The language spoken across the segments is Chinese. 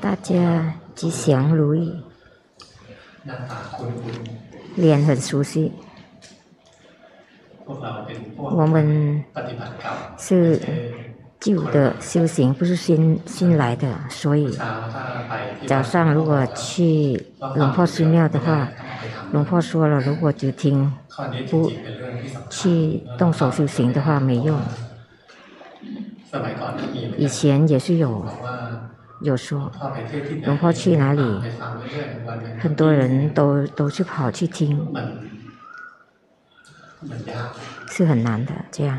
大家吉祥如意，脸很熟悉。我们是旧的修行，不是新新来的，所以早上如果去龙婆寺庙的话，龙婆说了，如果只听不去动手修行的话，没用。以前也是有有说，龙婆去哪里，很多人都都去跑去听。是很难的，这样。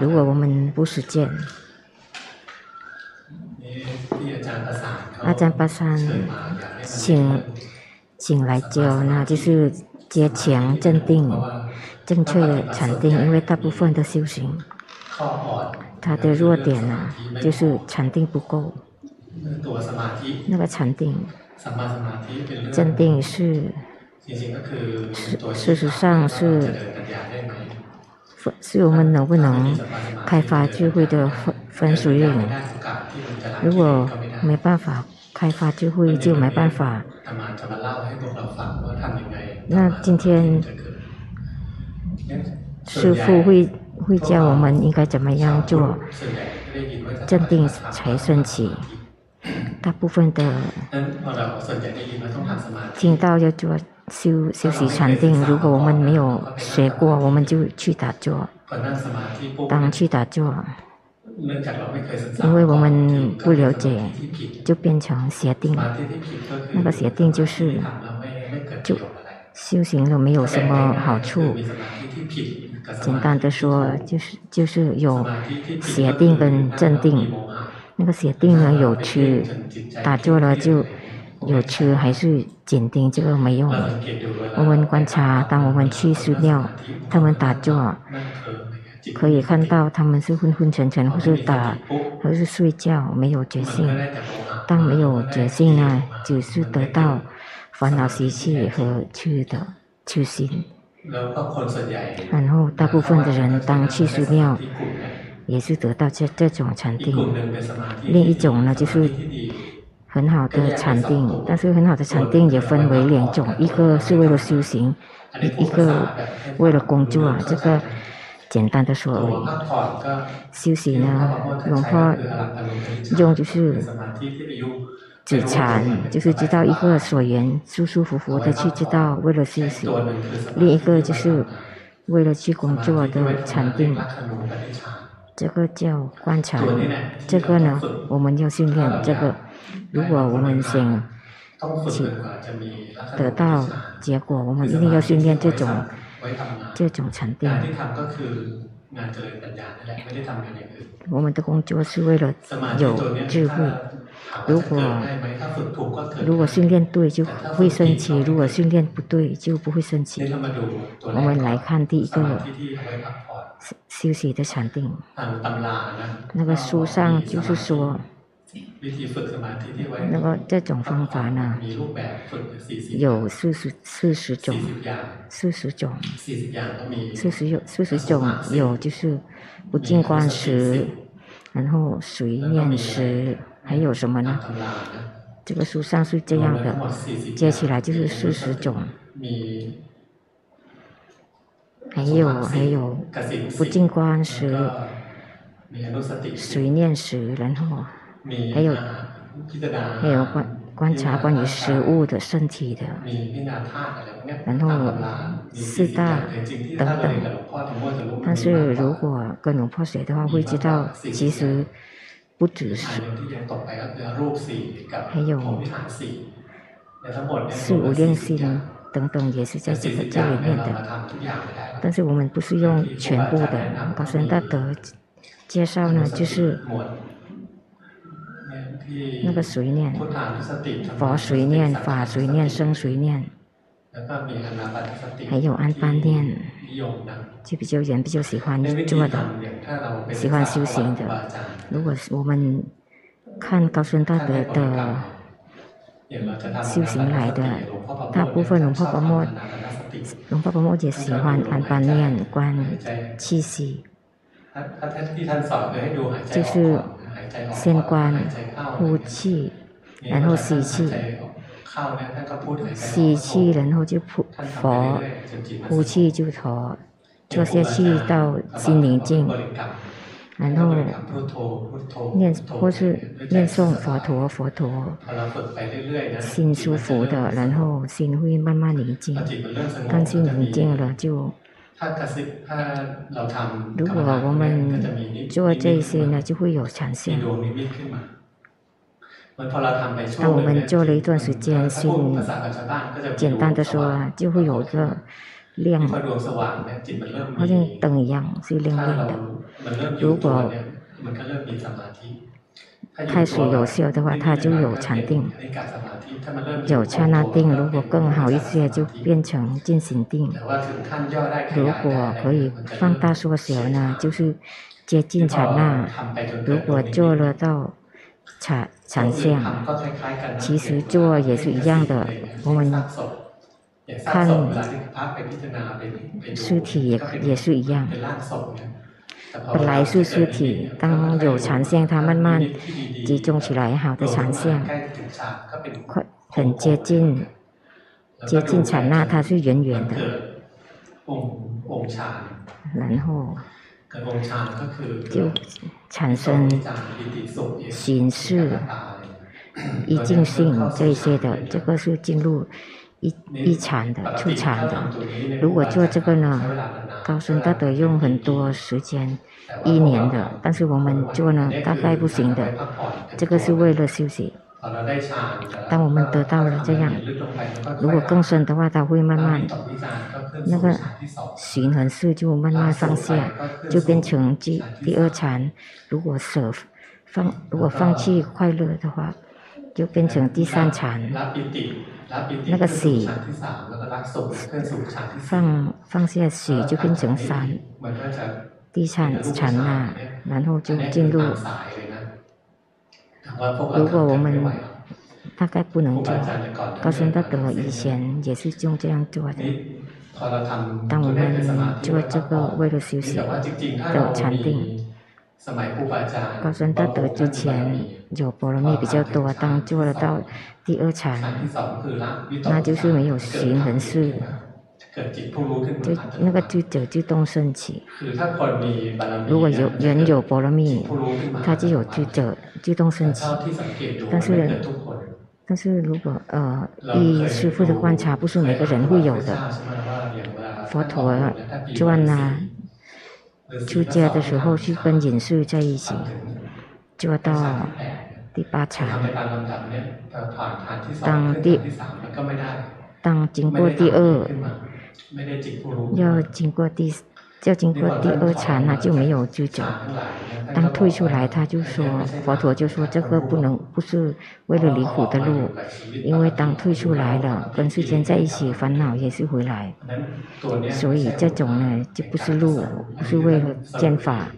如果我们不实践，阿占巴山请请来教，那就是加强镇定，正确的禅定。因为大部分的修行，他的弱点呢，就是禅定不够。那个禅定，镇定是。事实上是，是我们能不能开发智慧的分分水岭。如果没办法开发智慧，就没办法。那今天师傅会会教我们应该怎么样做，镇定才升起。大部分的听到要做。修修习禅定，如果我们没有学过，我们就去打坐。当去打坐，因为我们不了解，就变成邪定。那个邪定就是，就修行了没有什么好处。简单的说，就是就是有邪定跟正定。那个邪定呢，有吃，打坐了就。有吃还是紧盯，这个没用。我们观察，当我们去寺庙，他们打坐，可以看到他们是昏昏沉沉，或是打，或是睡觉，没有觉性。当没有觉性呢，只是得到烦恼习气和去的痴心。然后大部分的人当去寺庙，也是得到这这种禅定。另一种呢，就是。很好的禅定，但是很好的禅定也分为两种，一个是为了修行，一一个为了工作。这个简单的说而已。修行呢，龙婆用就是止禅，就是知道一个所缘，舒舒服服的去知道，为了修行；另一个就是为了去工作的禅定，这个叫观察。这个呢，我们要训练这个。如果我们想去得到结果，我们一定要训练这种这种禅定。我们的工作是为了有智慧。如果如果训练对，就会升起；如果训练不对，就不会升起。我们来看第一个休息的禅定。那个书上就是说。那个这种方法呢，有四十四十种，四十种，四十有四十种有就是不净观时，然后随念时，还有什么呢？这个书上是这样的，接起来就是四十种，还有还有不净观时，随念时，然后。还有还有观观察关于食物的身体的，然后四大等等。但是如果跟龙婆学的话，会知道其实不只是，还有四无量心等等，也是在这个这里面的。但是我们不是用全部的，高僧大德介绍呢，就是。那个随念，佛随念，法随念，僧随念，还有安般念，就比较人比较喜欢做的，喜欢修行的。如果是我们看高僧大德的修行来的，大部分龙婆婆摩，龙婆婆摩也喜欢安般念观气息，就是。先观呼气，然后吸气，吸气，然后就佛，呼气就陀，坐下去到心宁静。然后念或是念诵佛陀佛陀，心舒服的，然后心会慢慢宁静。当心宁静了就，如果我们做这些呢，就会有产生。当我们做了一段时间，心简单的说，就会有一个。亮，好像灯一样，是亮亮的。如果开始有效的话，它就有禅定。有刹那定，如果更好一些，就变成进行定。如果可以放大缩小呢，就是接近禅那。如果做了到禅禅相，其实做也是一样的。我们。看尸体也也是一样，本来是尸体，当有禅相，它慢慢集中起来，好的禅相，快很接近。接近禅那，它是圆圆的，然后就产生形式、一境性这些的，这个是进入。一一禅的，出禅的。如果做这个呢，高僧大德用很多时间，一年的。但是我们做呢，大概不行的。这个是为了休息。当我们得到了这样，如果更深的话，它会慢慢，那个循环数就慢慢上下，就变成第第二禅。如果舍放，如果放弃快乐的话，就变成第三禅。那个喜，放放下喜就变成三，地产禅那，然后就进入。如果我们大概不能做，高僧大德以前也是就这样做的。当我们做这个为了休息的禅定。高僧大德之前有波罗蜜比较多，当做了到第二禅，那就是没有形人事，就那个就者自动升起。如果有人有波罗蜜，他就有智者自动升起。但是，但是如果呃，依师傅的观察，不是每个人会有的。佛陀传啊。出家的时候是跟隐士在一起，做到第八禅。当第当经过第二，要经过第要经过第二禅，那就没有就走。当退出来，他就说佛陀就说这个不能不是为了离苦的路，因为当退出来了，跟世间在一起，烦恼也是回来。所以这种呢就不是路，不是为了见法。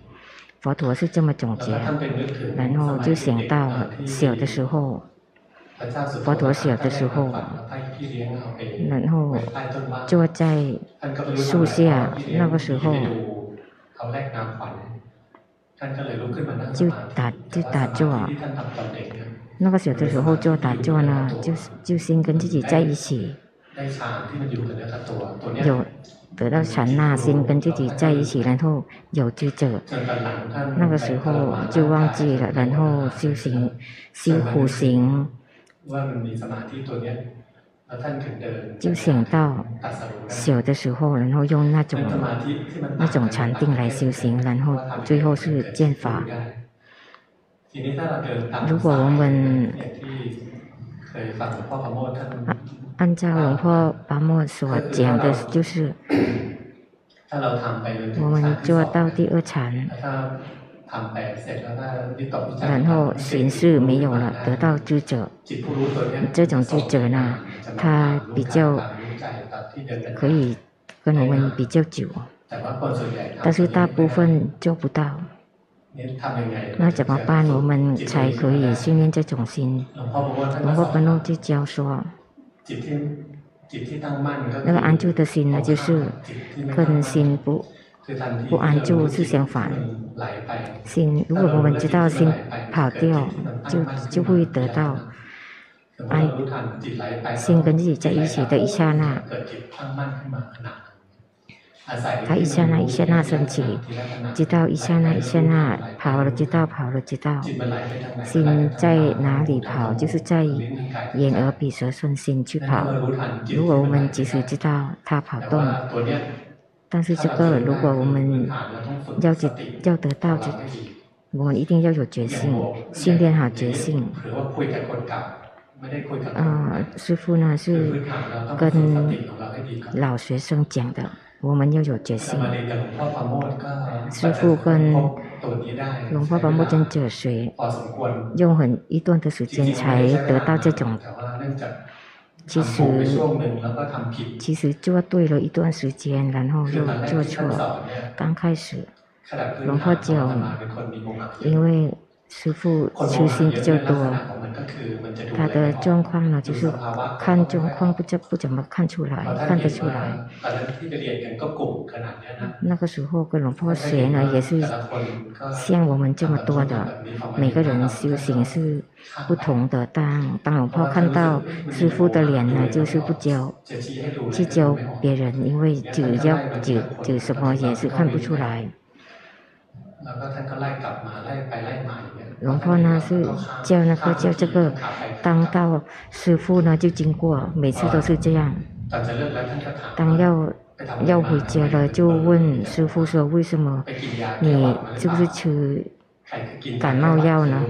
佛陀是这么总结，然后就想到小的时候，佛陀小的时候，然后坐在树下，那个时候。就打就打坐，那个小的时候就打坐呢，就就先跟自己在一起，有得到禅那，先跟自己在一起，然后有智者，那个时候就忘记了，然后修行修苦行。就想到小的时候，然后用那种那种禅定来修行，然后最后是剑法。如果我们按照龙婆巴莫所讲的，就是我们做到第二禅。然后形式没有了，得到智者，这种智者呢，他比较可以跟我们比较久，但是大部分做不到。那怎么办？我们才可以训练这种心？龙婆巴诺就教说，那个安住的心呢，就是跟心不不安就是相反。心如果我们知道心跑掉，就就会得到安。心跟自己在一起的一刹那。他一刹那一刹那升起，知道一刹那一刹那跑了，知道跑了，知道心在哪里跑，就是在眼耳鼻舌身心去跑。如果我们即使知道他跑动，但是这个如果我们要得要得到，就我们一定要有决心，训练好决心。呃，师傅呢是跟老学生讲的。我们要有决心。师傅跟龙婆巴木尊者学，用很一段的时间才得到这种。其实，其实做对了一段时间，然后又做错。刚开始，龙婆就因为。师傅修行比较多，他的状况呢，就是看状况不怎不怎么看出来，看得出来。那个时候跟龙婆学呢，也是像我们这么多的，每个人修行是不同的。当当龙婆看到师傅的脸呢，就是不教，去教别人，因为只要只只什么也是看不出来。然后呢是叫那个叫这个，当到师傅呢就经过，每次都是这样。当要要回家了，就问师傅说：“为什么你是不是吃感冒药呢？”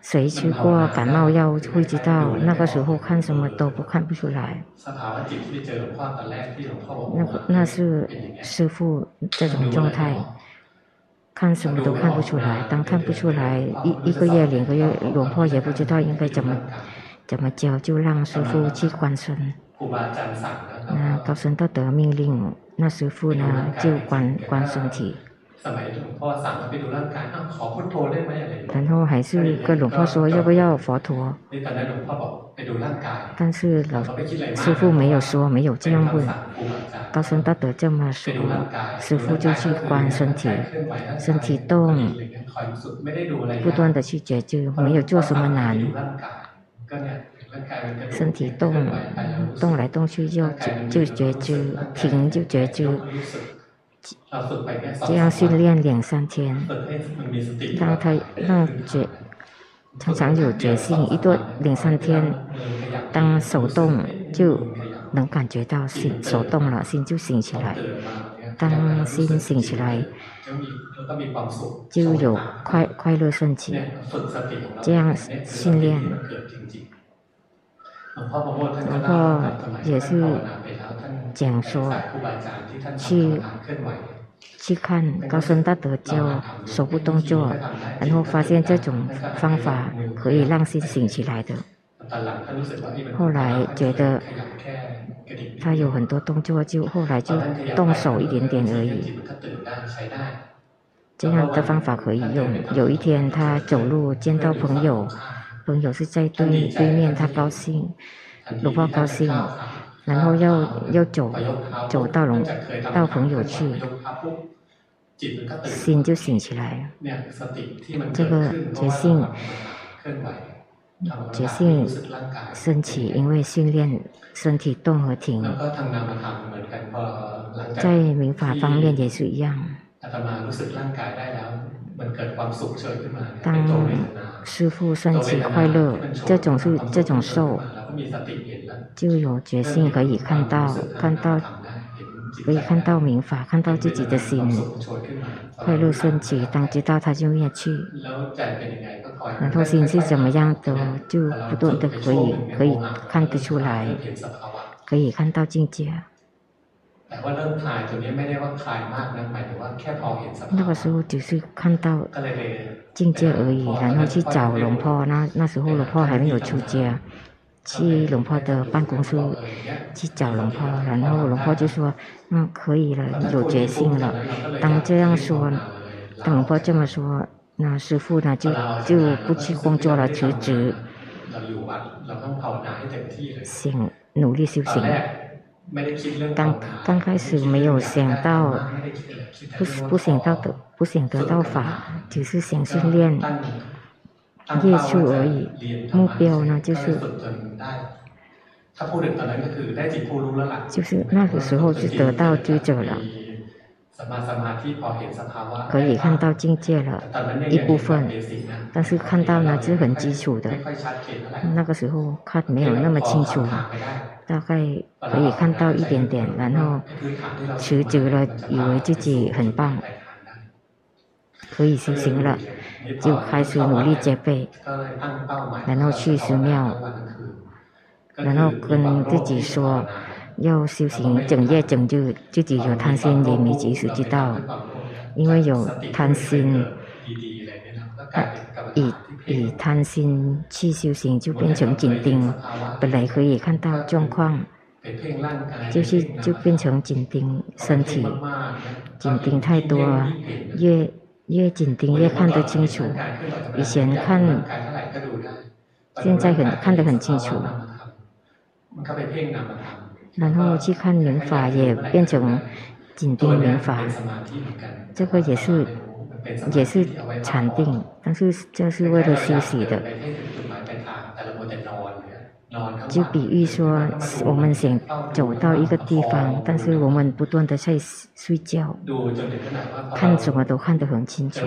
谁吃过感冒药会知道，那个时候看什么都不看不出来。那那是师傅这种状态。看什么都看不出来，当看不出来一一个月两个月，龙婆也不知道应该怎么怎么教，就让师傅去观身。那高僧道德命令，那师傅呢就观观身体。然后还是跟龙婆说要不要佛陀，但是老师傅没有说，没有这样问。高僧大德这么说，师傅就去观身体，身体动，不断的去觉知，没有做什么难。身体动，动来动去就就觉知，停就觉知。这样训练两三天，让他让觉常常有觉性，一段两三天，当手动就能感觉到心手动了，心就醒起来。当心醒起来，就有快快乐升起。这样训练，然后也是。讲说，去去看高僧大德教手部动作，然后发现这种方法可以让心醒起来的。后来觉得他有很多动作，就后来就动手一点点而已。这样的方法可以用。有一天他走路见到朋友，朋友是在对对面，他高兴，龙婆高兴。然后要要走，走到龙到朋友去，心就醒起来。这个觉性，觉性升起，因为训练身体动和停。在民法方面也是一样。当师父升起快乐，这种是这种受。就有决心可以看到，看到，可以看到明法，看到自己的心快乐升起。当知道他就灭去，然后心是怎么样的，就不断的可以可以看得出来，可以看到境界。那个时候只是看到境界而已，然后去找龙婆。那那时候龙婆还没有出家。去龙婆的办公室去找龙婆，然后龙婆就说：“嗯，可以了，有决心了。”当这样说，当龙婆这么说，那师傅呢就就不去工作了，辞职，行，努力修行。刚刚开始没有想到，不不想到得不想得到法，只是想训练业处而已。目标呢，就是就是那个时候就得到居者了，可以看到境界了一部分，但是看到呢是很基础的，那个时候看没有那么清楚。大概可以看到一点点，然后持久了，以为自己很棒，可以修行了，就开始努力戒备，然后去寺庙，然后跟自己说要修行整夜整日，自己有贪心也没及时知道，因为有贪心，以以贪心去修行，就变成紧盯。本来可以看到状况，就是就变成紧盯身体，紧盯太多，越越紧盯越看得清楚。以前看，现在很看得很清楚。然后去看明法，也变成紧盯明法，这个也是。也是禅定，但是这是为了休息的。就比喻说，我们想走到一个地方，但是我们不断的在睡觉，看什么都看得很清楚。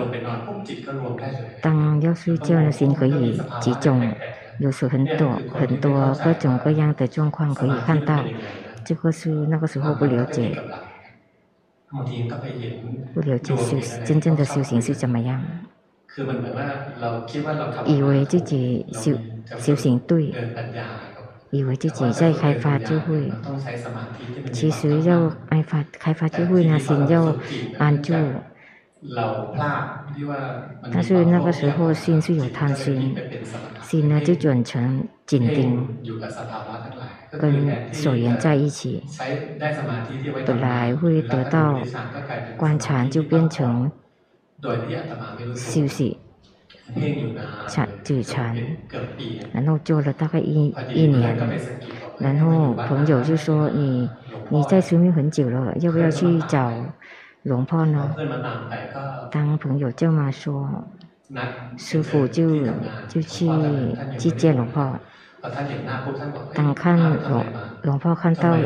当要睡觉的心可以集中，有时很多很多各种各样的状况可以看到，这个是那个时候不了解。不了解修真正的修行是怎么样，以为自己修修行对，以为自己在开发智慧，其实要开发开发智慧呢，心要安住。但是那个时候心是有贪心，心呢就转成紧盯，跟所缘在一起。本来会得到观察，就变成休息禅止禅，然后做了大概一一年，然后朋友就说你你在修行很久了，要不要去找？龙炮呢？当朋友这么说，师傅就就去去见龙炮。当看龙龙炮看到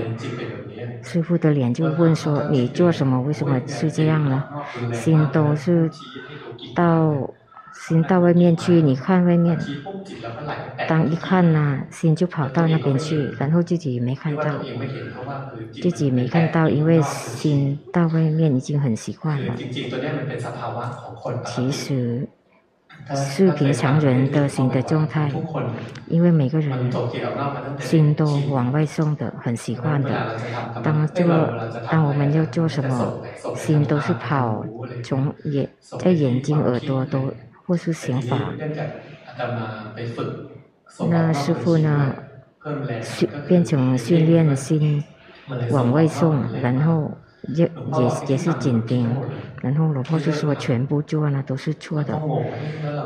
师傅的脸，就问说：“你做什么？为什么是这样呢？”心都是到。心到外面去，你看外面。当一看啊，心就跑到那边去，然后自己没看到，自己没看到，因为心到外面已经很习惯了。其实是平常人的心的状态，因为每个人心都往外送的，很习惯的。当这个当我们要做什么，心都是跑，从眼在眼睛、耳朵都。或是想法，那师傅呢，训变成训练心往外送，然后也也也是紧盯，然后老婆就说全部做呢都是错的，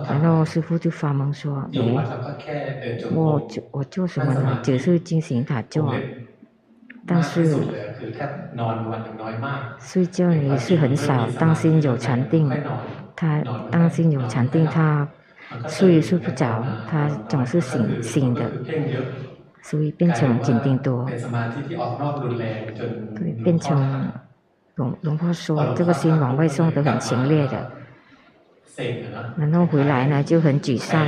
然后师傅就发懵说，诶，我我做什么呢？只是进行打坐，但是睡觉也是很少，当心有禅定。他当心有禅定，他睡也睡不着，他总是醒醒的，所以变成紧盯多。对，变成龙龙婆说，这个心往外送的很强烈的，然后回来呢就很沮丧。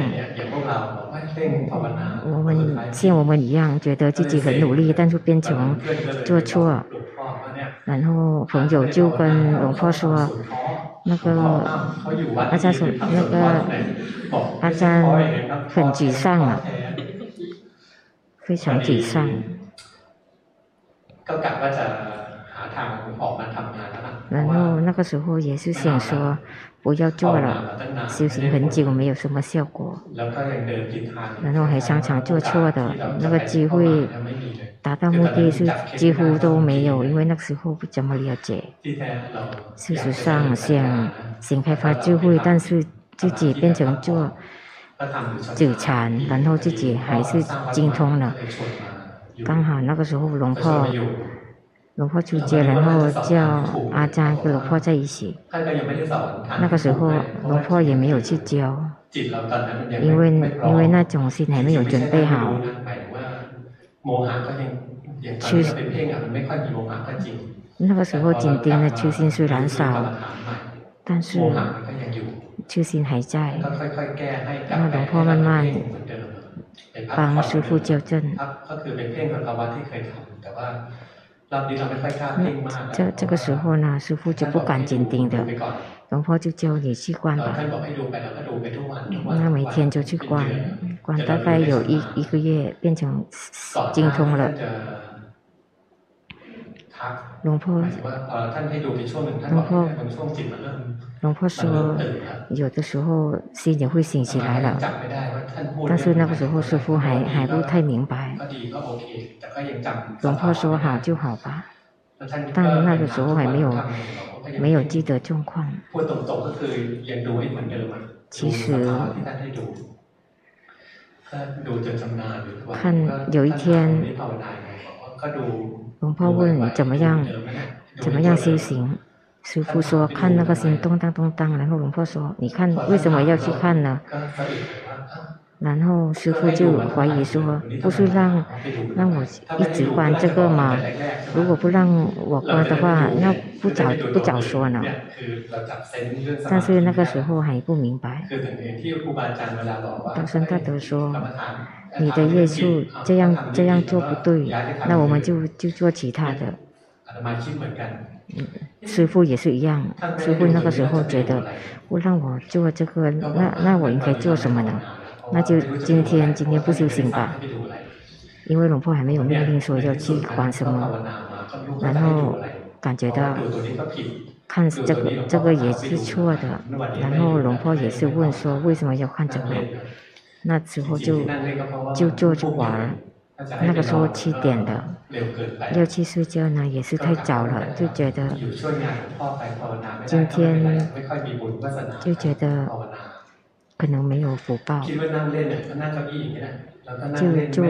我们像我们一样，觉得自己很努力，但是变成做错，然后朋友就跟龙婆说。那个阿赞说，那个阿赞很沮丧啊，非常沮丧。 然后那个时候也是想说，不要做了，修行很久没有什么效果，然后还常常做错的，那个机会。达到目的是几乎都没有，因为那个时候不怎么了解。事实上想想开发智慧，但是自己变成做纠缠，然后自己还是精通了，刚好那个时候龙婆，龙婆出家，然后叫阿詹跟龙婆在一起。那个时候龙婆也没有去教，因为因为那种心还没有准备好。去那个时候紧盯的初心虽然少，但是初心还在。那龙婆慢慢帮师傅纠正。这这个时候呢，师傅就不敢紧盯的，龙婆就叫你去观吧。那每天就去观，观大概有一一个月，变成精通了。龙婆，龙婆，龙婆说，有的时候心也会醒起来了，但是那个时候师傅还还不太明白。龙婆说好就好吧，但那个时候还没有没有记得状况。其实，看有一天。龙婆问怎么样，怎么样修行？师傅说看那个心动荡动荡，然后龙婆说你看为什么要去看呢？然后师傅就怀疑说不是让让我一直关这个吗？如果不让我关的话，那不早不早说呢。但是那个时候还不明白。道生大德说。你的业数这样这样做不对，那我们就就做其他的。嗯，师傅也是一样，师傅那个时候觉得我让我做这个，那那我应该做什么呢？那就今天今天不修行吧，因为龙婆还没有命令说要去管什么，然后感觉到看这个这个也是错的，然后龙婆也是问说为什么要看这个？那时候就就坐着玩，那个时候七点的，要去睡觉呢，也是太早了，就觉得今天就觉得可能没有福报，就坐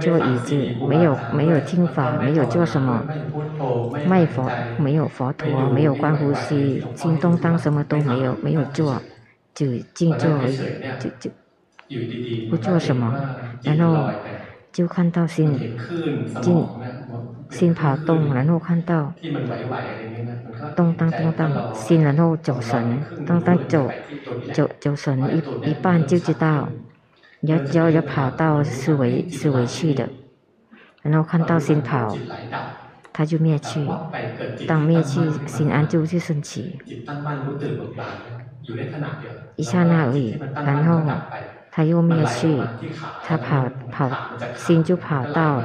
坐椅子，没有没有听法，没有做什么，卖佛没有佛陀，没有观呼吸，心动当什么都没有没有做，就静坐而已，就就。不做什么，然后就看到心，心心跑动，然后看到动荡动荡，心然后走神，动荡走走走神一一半就知道要要要跑到思维思维去的，然后看到心跑，他就灭去，当灭去，心安就去升起，一刹那而已，然后。他又灭去，他跑跑，心就跑到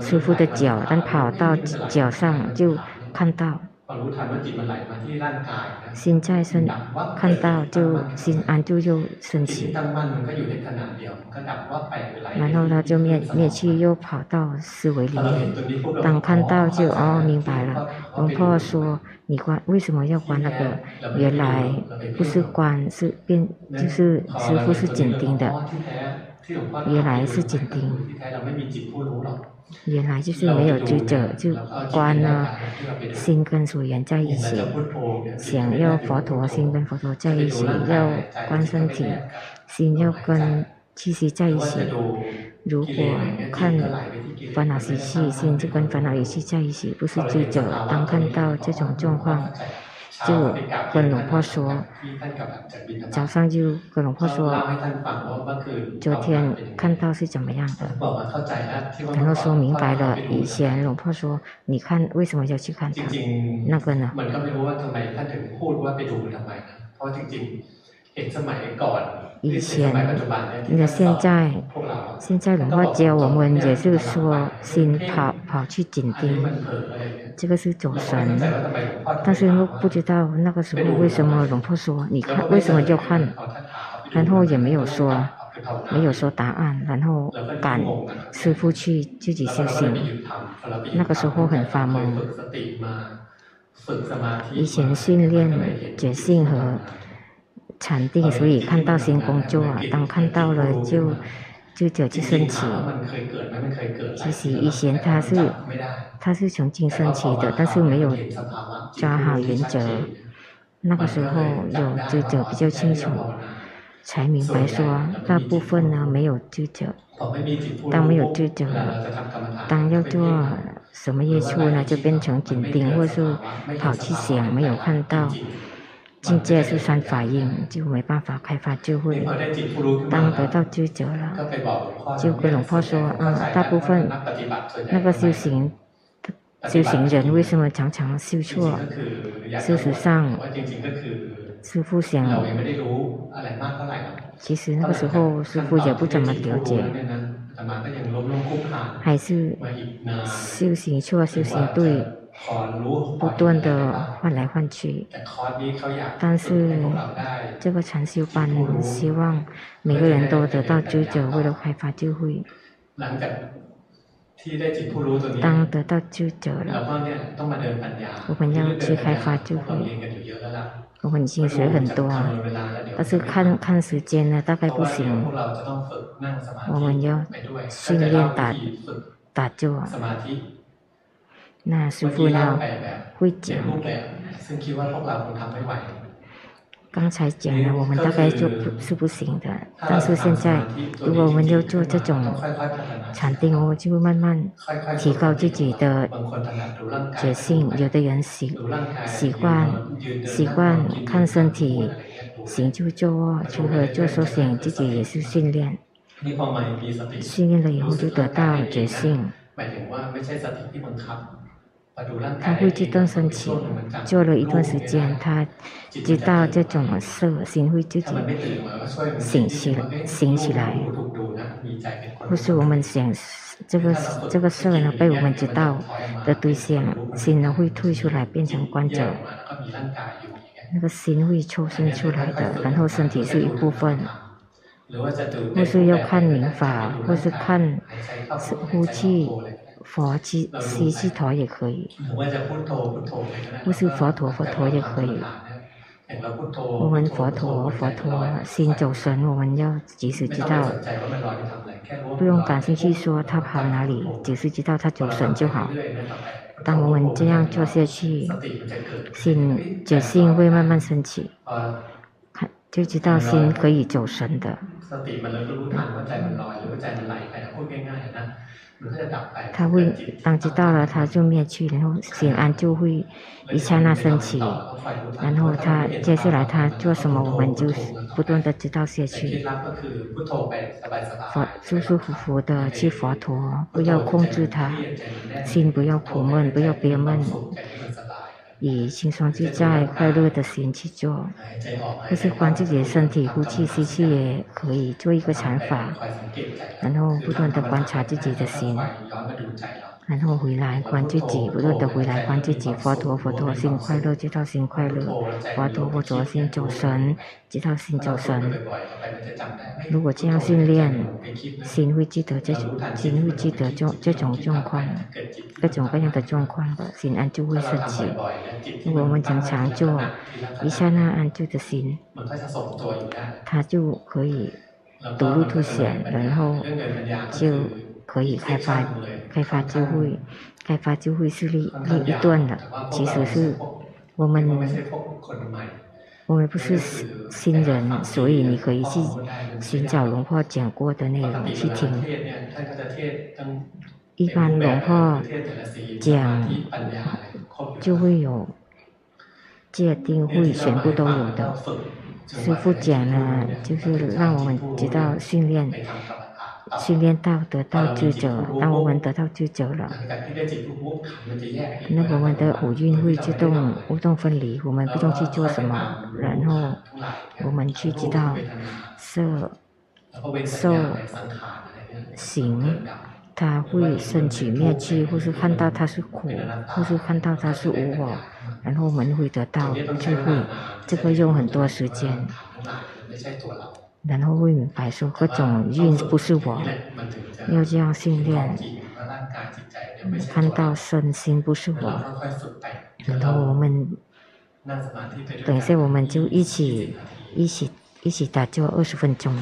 师傅的脚，但跑到脚上就看到，心在身看到就心安住又升起，然后他就灭灭去，又跑到思维里面，当看到就哦明白了，龙婆说。你关为什么要关那个？原来不是关，是变，就是师傅是紧盯的。原来是紧盯，原来就是没有执着，就观呢，心跟所缘在一起，想要佛陀，心跟佛陀在一起，要观身体，心要跟气息在一起。如果看烦恼习气，心就跟烦恼习气在一起，不是追着。当看到这种状况，就跟龙婆说，早上就跟龙婆说，昨天看到是怎么样的，然后说明白了。以前龙婆说，你看为什么要去看他？那个呢？以前，那现在，现在龙婆教我们，也是说，心跑跑去紧盯，这个是走神。但是又不知道那个时候为什么龙婆说，你看为什么要看？然后也没有说，没有说答案，然后赶师傅去自己修行。那个时候很发懵。以前训练觉性和禅定，所以看到新工作，当看到了就就就去申请。其实以前他是他是从经申请的，但是没有抓好原则。那个时候有知者比较清楚，才明白说大部分呢没有知者。当没有知者，当要做什么业处呢，就变成紧盯，或是跑去想，没有看到。境界是三法印，就没办法开发智慧。当得到知者了，就跟龙婆说：“啊，大部分那个修行修行人为什么常常修错？事实上，师父想，其实那个时候师父也不怎么了解，还是修行错，修行对。”不断的换来换去，但是这个禅修班希望每个人都得到知者，为了开发智慧。当得到知者了，我们要去开发智慧。我们已经学很多，但是看看时间呢，大概不行。我们要训练打打坐。那师父呢会讲，刚才讲了，我们大概就不是不行的，但是现在如果我们要做这种禅定，我们就会慢慢提高自己的觉性。有的人习习惯习惯看身体行就坐，除了做修行，自己也是训练，训练了以后就得到觉性。他会自动升起，做了一段时间，他知道这种色心会自己醒起醒起来。不是我们想这个这个色呢被我们知道的对象，心呢会退出来变成观者，那个心会抽身出来的，然后身体是一部分。或是要看明法，或是看呼气。佛七七七陀也可以，不是佛陀佛陀也可以。我们佛陀佛陀心走神，我们要及时知道，不用感兴趣说他跑哪里，只是知道他走神就好。当我们这样做下去，心觉性会慢慢升起，看就知道心可以走神的。他会当知道了，他就灭去，然后心安就会一刹那升起，然后他接下来他做什么，我们就不断的知道下去。佛舒舒服服的去佛陀，不要控制他，心不要苦闷，不要憋闷。以轻松自在、快乐的心去做，或是观自己的身体，呼气、吸气也可以做一个禅法，然后不断的观察自己的心。然后回来观自己，不断的回来观自己。佛陀，佛陀心快乐，知道心快乐；佛陀，佛陀心走神，知道心走神。如果这样训练，心会记得这，心会记得这这种状况，各种各样的状况的心安就会升起。如果我们常常做一刹那安住的心，它就可以独立凸显，然后就。可以开发开发智慧，开发智慧是另另一段的。其实是我们我们不是新人，所以你可以去寻找龙婆讲过的内容去听。一般龙婆讲就会有界定会，全部都有的。师傅讲呢，就是让我们知道训练。训练到得到智者，当我们得到智者了，那我们的五蕴会自动自动分离，我们不用去做什么，然后我们去知道色、受、行，它会升起灭去，或是看到它是苦，或是看到它是无我，然后我们会得到智慧，这个用很多时间。然后会明白说，各种运不是我，要这样训练，看到身心不是我，然后我们等一下我们就一起一起一起打坐二十分钟。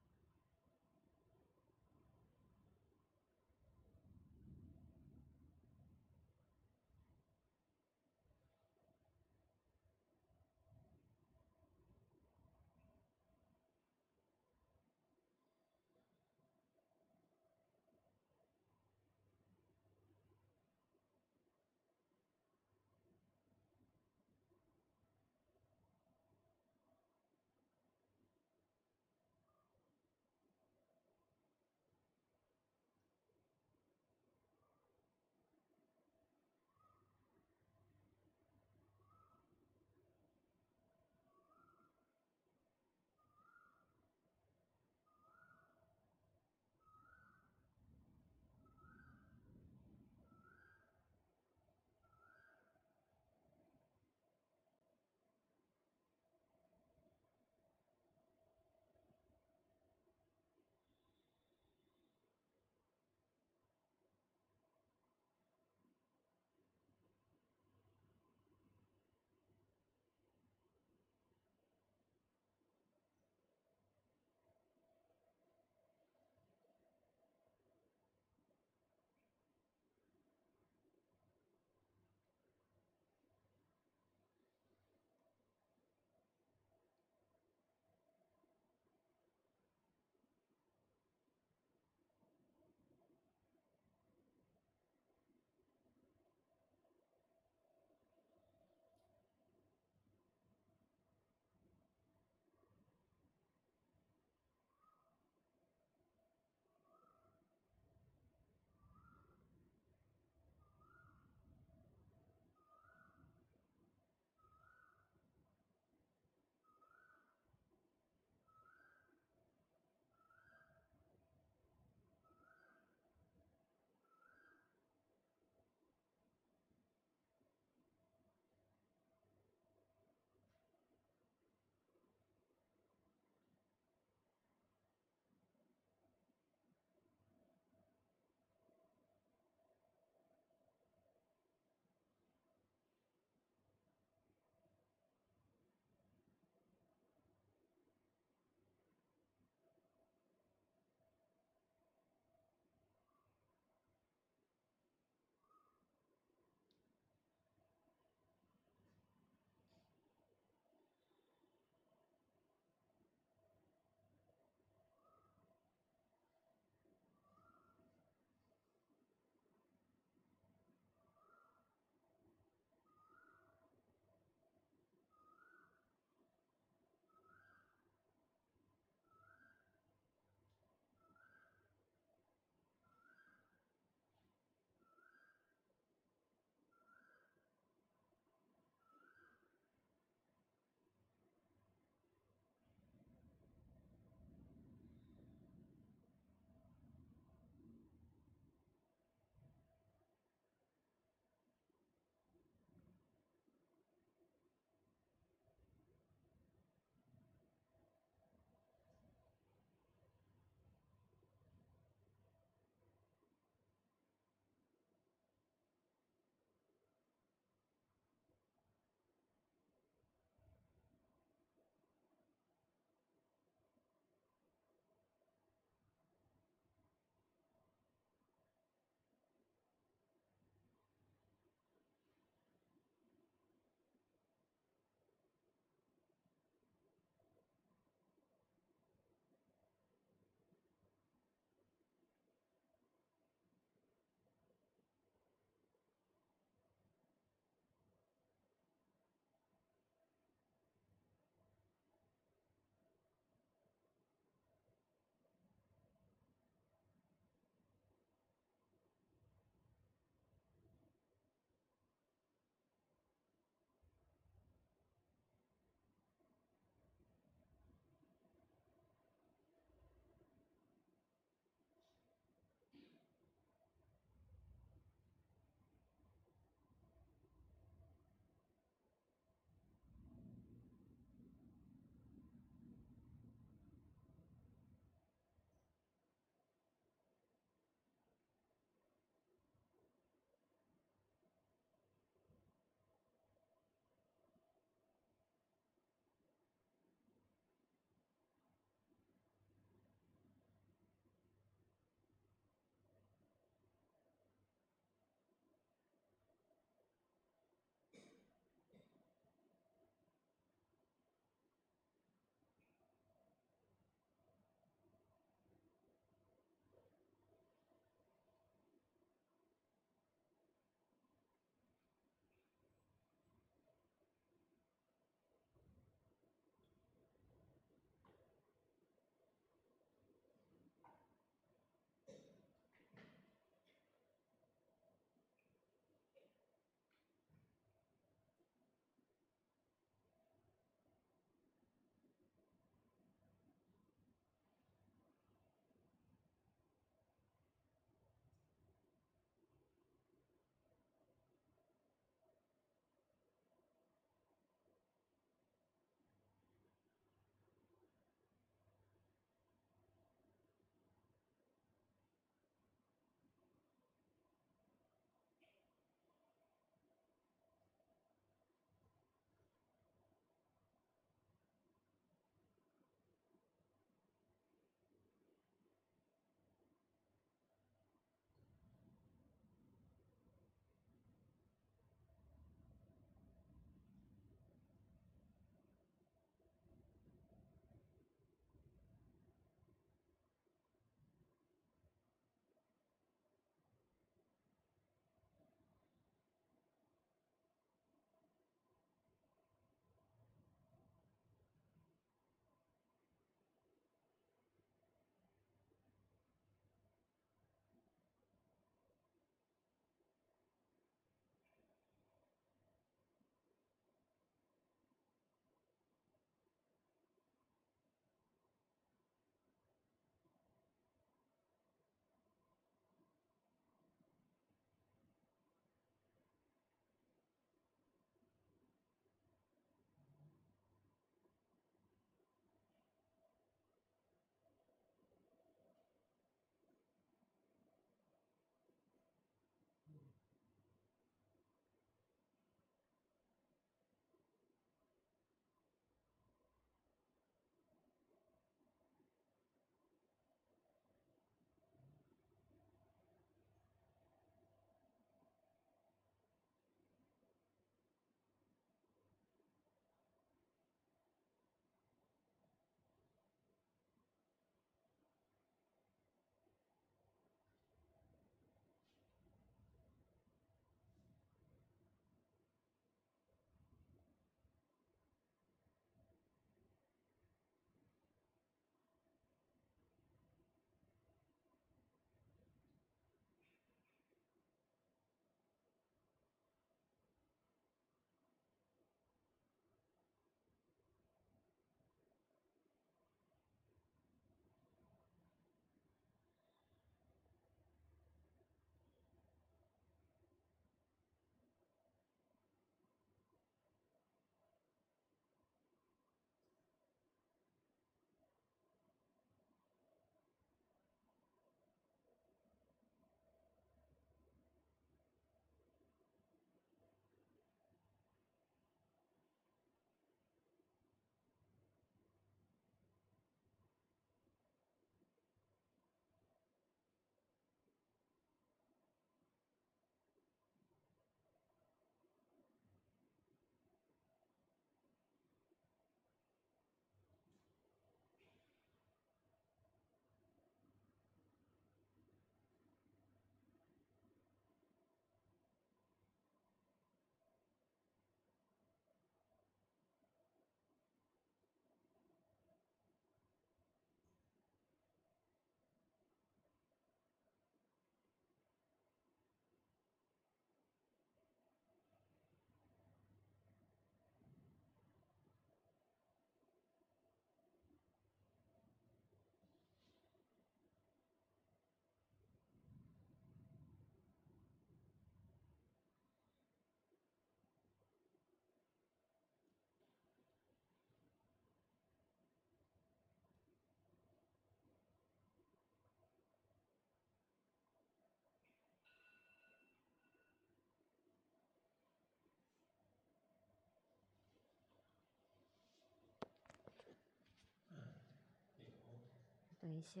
一下，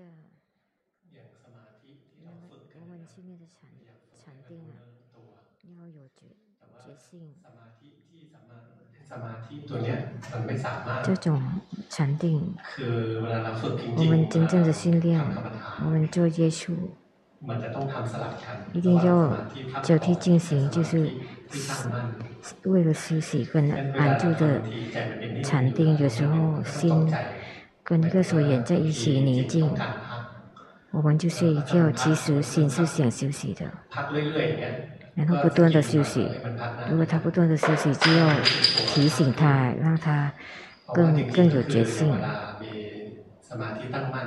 我们的禅禅定啊，要有觉觉性。这种禅定，我们真正的训练，我们做接触，一定要交替进行，就是为了休息跟安住的禅定，有时候心跟个所缘在一起宁静，我们就睡一觉，其实心是想休息的。然后不断的休息，如果他不断的休息，就要提醒他，让他更更有决心。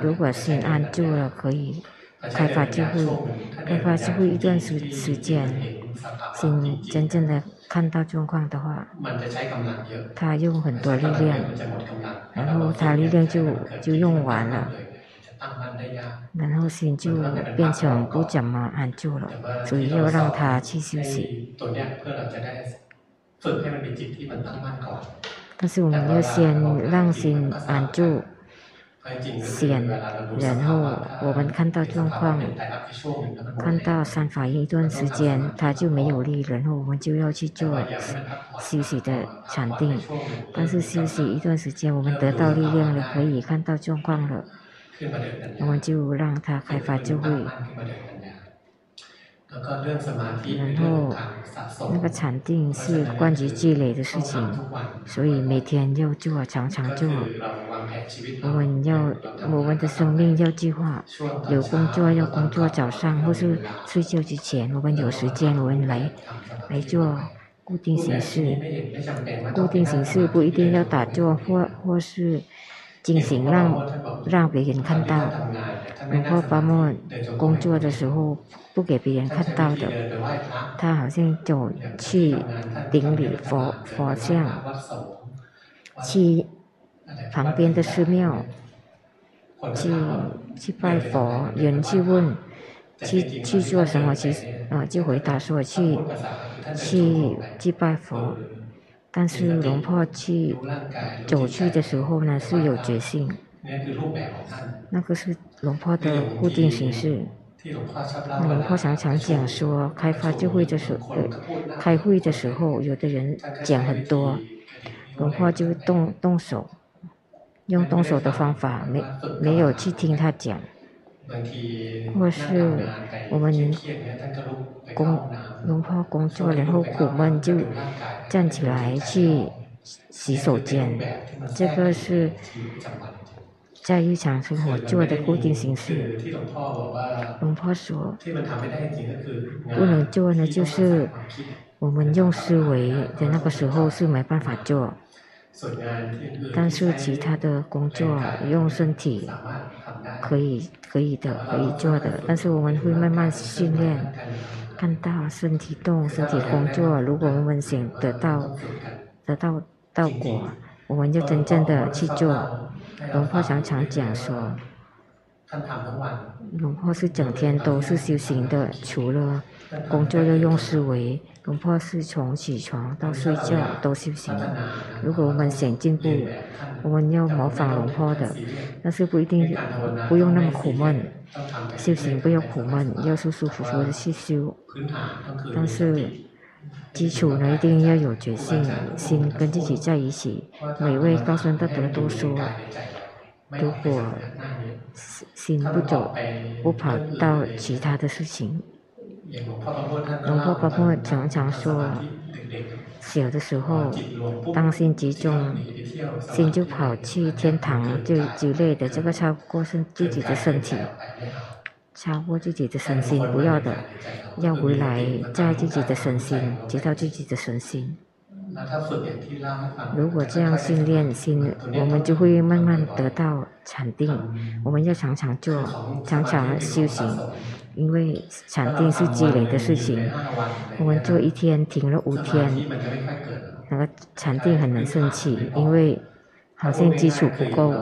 如果心安住了，可以开发智慧，开发智慧一段时时间，心真正的看到状况的话，他用很多力量，然后他力量就就用完了。然后心就变成不怎么安住了，所以要让他去休息。但是我们要先让心安住，先，然后我们看到状况，看到三法印一段时间，他就没有力，然后我们就要去做休息的禅定。但是休息一段时间，我们得到力量了，可以看到状况了。我们就让他开发就会，然后那个禅定是关于积累的事情，所以每天要做，常常做。我们要我们的生命要计划，有工作要工作，早上或是睡觉之前，我们有时间我们来来做固定形式，固定形式不一定要打坐或或是。进行让让别人看到，如果把我们工作的时候不给别人看到的，他好像走去顶礼佛佛像，去旁边的寺庙，去去拜佛，有人去问，去去做什么？去啊，就回答说去去去拜佛。但是龙婆去走去的时候呢，是有决心，那个是龙婆的固定形式。那龙婆常常讲说，开发智慧的时候，开会的时候，有的人讲很多，龙婆就动动手，用动手的方法，没没有去听他讲。或是我们工龙婆工作，然后苦闷就站起来去洗手间，这个是在日常生活做的固定形式。龙婆说，不能做呢，就是我们用思维的那个时候是没办法做。但是其他的工作用身体可以可以的可以做的，但是我们会慢慢训练，看到身体动身体工作。如果我们想得到得到道果，我们就真正的去做。龙婆常常讲说，龙婆是整天都是修行的，除了工作要用思维。龙婆是从起床到睡觉都修行。如果我们想进步，我们要模仿龙婆的，但是不一定不用那么苦闷。修行不要苦闷，要舒舒服服的去修。但是基础呢，一定要有决心，心跟自己在一起。每位高僧大德都说，如果心不走，不跑到其他的事情。龙婆婆婆常常说，小的时候，当心集中，心就跑去天堂，就之类的，这个超过身自己的身体，超过自己的身心，不要的，要回来在自己的身心，知道自己的身心。如果这样训练心，我们就会慢慢得到禅定。我们要常常做，常常修行。因为禅定是积累的事情，我们做一天停了五天，那个禅定很难升起，因为好像基础不够。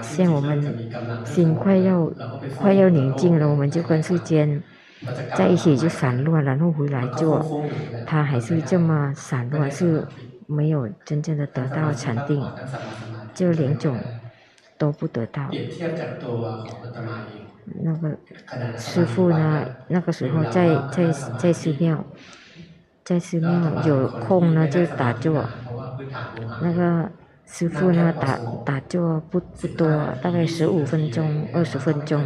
像我们心快要快要宁静了，我们就跟世间在一起就散乱，然后回来做，他还是这么散乱，是没有真正的得到禅定，这两种。都不得到。那个师傅呢，那个时候在在在寺庙，在寺庙有空呢就打坐。那个师傅呢打打坐不不多，大概十五分钟、二十分钟，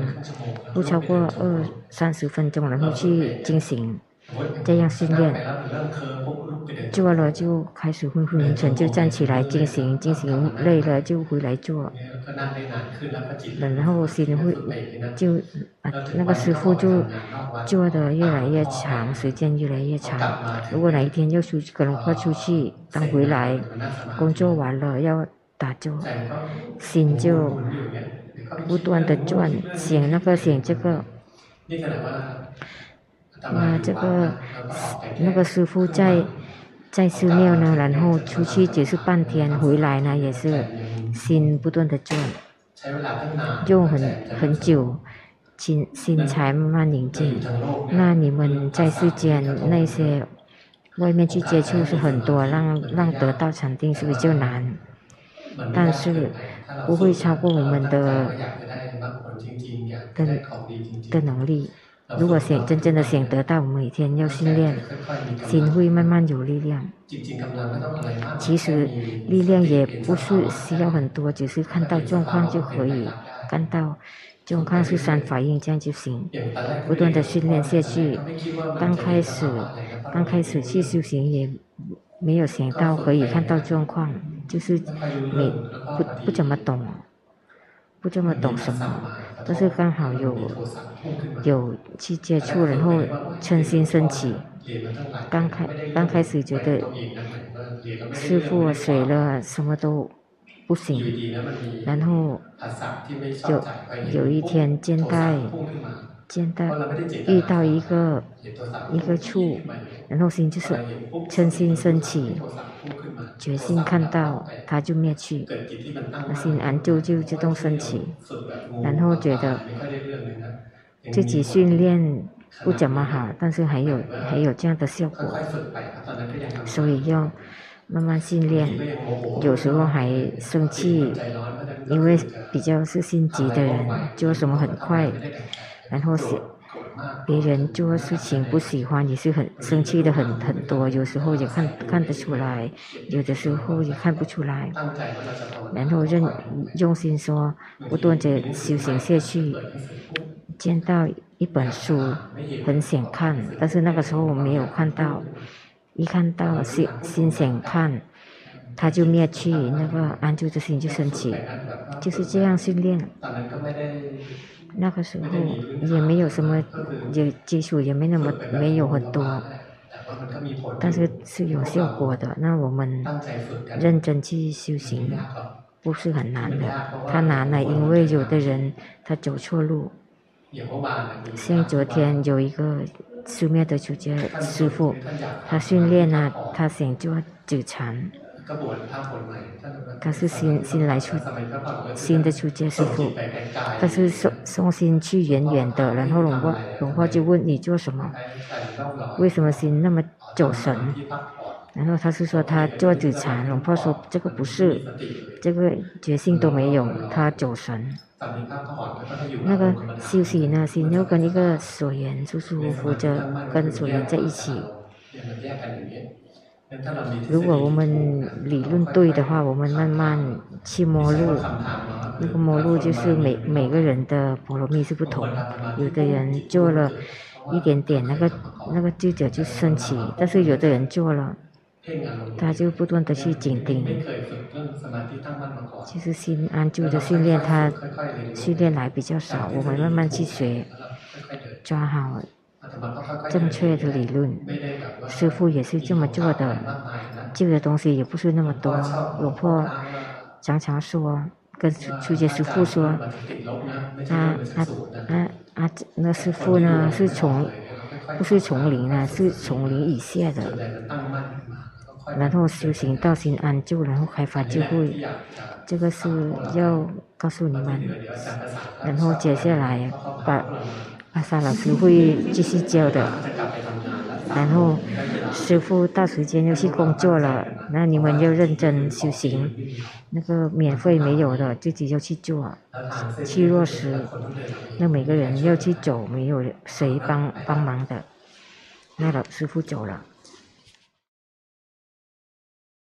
不超过二三十分钟，然后去进行这样训练。做了就开始昏昏沉沉，就站起来进行进行，累了就回来坐。然后心会就啊，那个师傅就做得越来越长，时间越来越长。如果哪一天要出去，可能会出去，等回来工作完了要打坐，心就不断的转，想那个想这个。那这个那个师傅在。在寺庙呢，然后出去只是半天，回来呢也是心不断的转，用很很久，心心才慢慢宁静。那你们在世间那些外面去接触是很多，让让得到禅定是比较难，但是不会超过我们的的的能力。如果想真正的想得到，每天要训练，心会慢慢有力量。其实力量也不是需要很多，只是看到状况就可以，看到状况是三反应这样就行。不断的训练下去，刚开始刚开始去修行也没有想到可以看到状况，就是没不不怎么懂，不怎么懂什么。但是刚好有有去接触，然后嗔心升起。刚开刚开始觉得师傅水了什么都不行，然后有有一天见到见到遇到一个一个处，然后心就是嗔心升起。决心看到，他就灭去，心安就就自动升起，然后觉得自己训练不怎么好，但是还有还有这样的效果，所以要慢慢训练。有时候还生气，因为比较是心急的人，做什么很快，然后是。别人做事情不喜欢，也是很生气的很很多，有时候也看看得出来，有的时候也看不出来。然后认用心说，不断的修行下去，见到一本书很想看，但是那个时候我没有看到，一看到心心想看，他就灭去，那个安住的心就升起，就是这样训练。那个时候也没有什么，也基础也没那么没有很多，但是是有效果的。那我们认真去修行，不是很难的。他难了，因为有的人他走错路。像昨天有一个寺庙的出家师父，他训练了，他想做止禅。他是新新来出新的出家师父，他是送送心去远远的，然后龙婆龙婆就问你做什么？为什么心那么走神？然后他是说他做紫禅，龙婆说这个不是，这个决心都没有，他走神。那个修行呢，心要跟一个所缘舒舒服服的跟所缘在一起。如果我们理论对的话，我们慢慢去摸路。那个摸路就是每每个人的波罗蜜是不同，有的人做了一点点，那个那个智者就升起；但是有的人做了，他就不断的去紧盯。其实心安住的训练，他训练来比较少，我们慢慢去学，抓好。正确的理论，师傅也是这么做的。这个东西也不是那么多。老婆常常说，跟出家师傅说，啊啊啊啊，那师傅呢是从，不是从零啊，是从零以下的。然后修行到心安住，然后开发智慧，这个是要告诉你们。然后接下来把。阿萨老师会继续教的。然后师傅到时间要去工作了，那你们要认真修行，那个免费没有的，自己要去做，去落实。那每个人要去走，没有谁帮帮忙的，那老师傅走了。